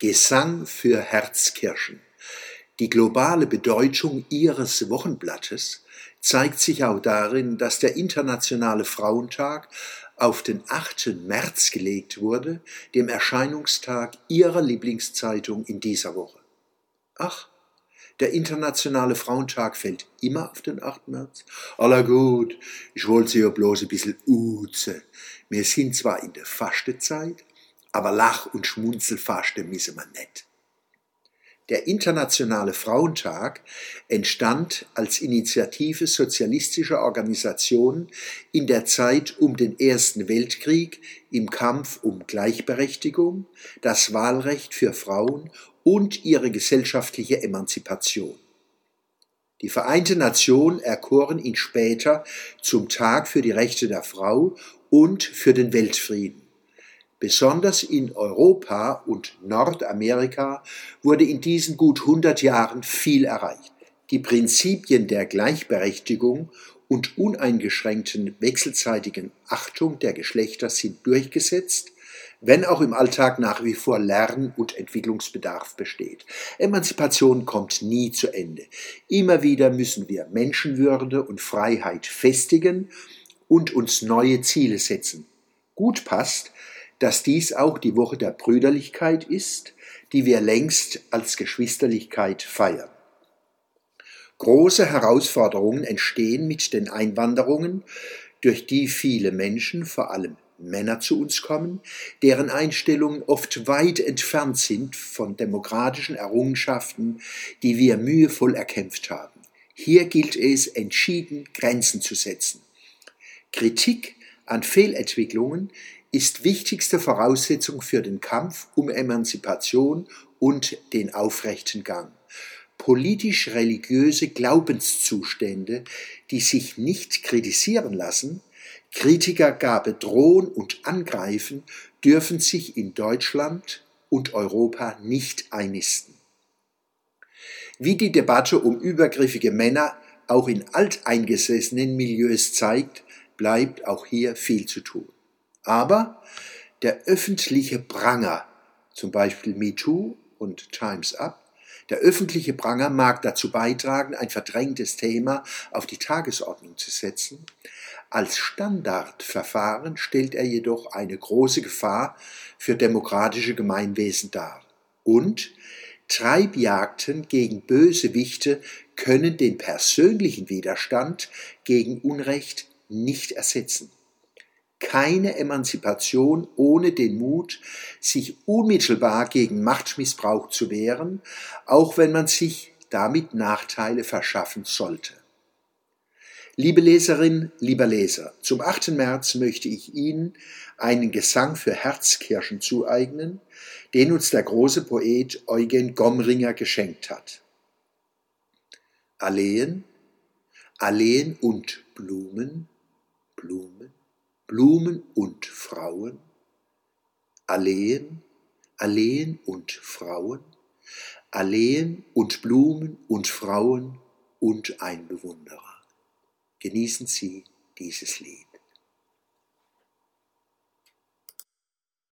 Gesang für Herzkirschen. Die globale Bedeutung ihres Wochenblattes zeigt sich auch darin, dass der Internationale Frauentag auf den 8. März gelegt wurde, dem Erscheinungstag ihrer Lieblingszeitung in dieser Woche. Ach, der Internationale Frauentag fällt immer auf den 8. März. Aller gut, ich wollte sie ja bloß ein bisschen uze. Wir sind zwar in der Fastezeit, aber Lach- und Schmunzelfaste müssen wir nicht. Der Internationale Frauentag entstand als Initiative sozialistischer Organisationen in der Zeit um den Ersten Weltkrieg im Kampf um Gleichberechtigung, das Wahlrecht für Frauen und ihre gesellschaftliche Emanzipation. Die Vereinten Nationen erkoren ihn später zum Tag für die Rechte der Frau und für den Weltfrieden. Besonders in Europa und Nordamerika wurde in diesen gut 100 Jahren viel erreicht. Die Prinzipien der Gleichberechtigung und uneingeschränkten wechselseitigen Achtung der Geschlechter sind durchgesetzt, wenn auch im Alltag nach wie vor Lern- und Entwicklungsbedarf besteht. Emanzipation kommt nie zu Ende. Immer wieder müssen wir Menschenwürde und Freiheit festigen und uns neue Ziele setzen. Gut passt, dass dies auch die Woche der Brüderlichkeit ist, die wir längst als Geschwisterlichkeit feiern. Große Herausforderungen entstehen mit den Einwanderungen, durch die viele Menschen, vor allem Männer zu uns kommen, deren Einstellungen oft weit entfernt sind von demokratischen Errungenschaften, die wir mühevoll erkämpft haben. Hier gilt es, entschieden Grenzen zu setzen. Kritik an Fehlentwicklungen ist wichtigste Voraussetzung für den Kampf um Emanzipation und den aufrechten Gang. Politisch-religiöse Glaubenszustände, die sich nicht kritisieren lassen, Kritiker gar bedrohen und angreifen, dürfen sich in Deutschland und Europa nicht einnisten. Wie die Debatte um übergriffige Männer auch in alteingesessenen Milieus zeigt, bleibt auch hier viel zu tun. Aber der öffentliche Pranger, zum Beispiel MeToo und Times Up, der öffentliche Pranger mag dazu beitragen, ein verdrängtes Thema auf die Tagesordnung zu setzen. Als Standardverfahren stellt er jedoch eine große Gefahr für demokratische Gemeinwesen dar. Und Treibjagden gegen Bösewichte können den persönlichen Widerstand gegen Unrecht nicht ersetzen. Keine Emanzipation ohne den Mut, sich unmittelbar gegen Machtmissbrauch zu wehren, auch wenn man sich damit Nachteile verschaffen sollte. Liebe Leserin, lieber Leser, zum 8. März möchte ich Ihnen einen Gesang für Herzkirschen zueignen, den uns der große Poet Eugen Gomringer geschenkt hat. Alleen, Alleen und Blumen, Blumen, Blumen und Frauen, Alleen, Alleen und Frauen, Alleen und Blumen und Frauen und ein Bewunderer. Genießen Sie dieses Lied.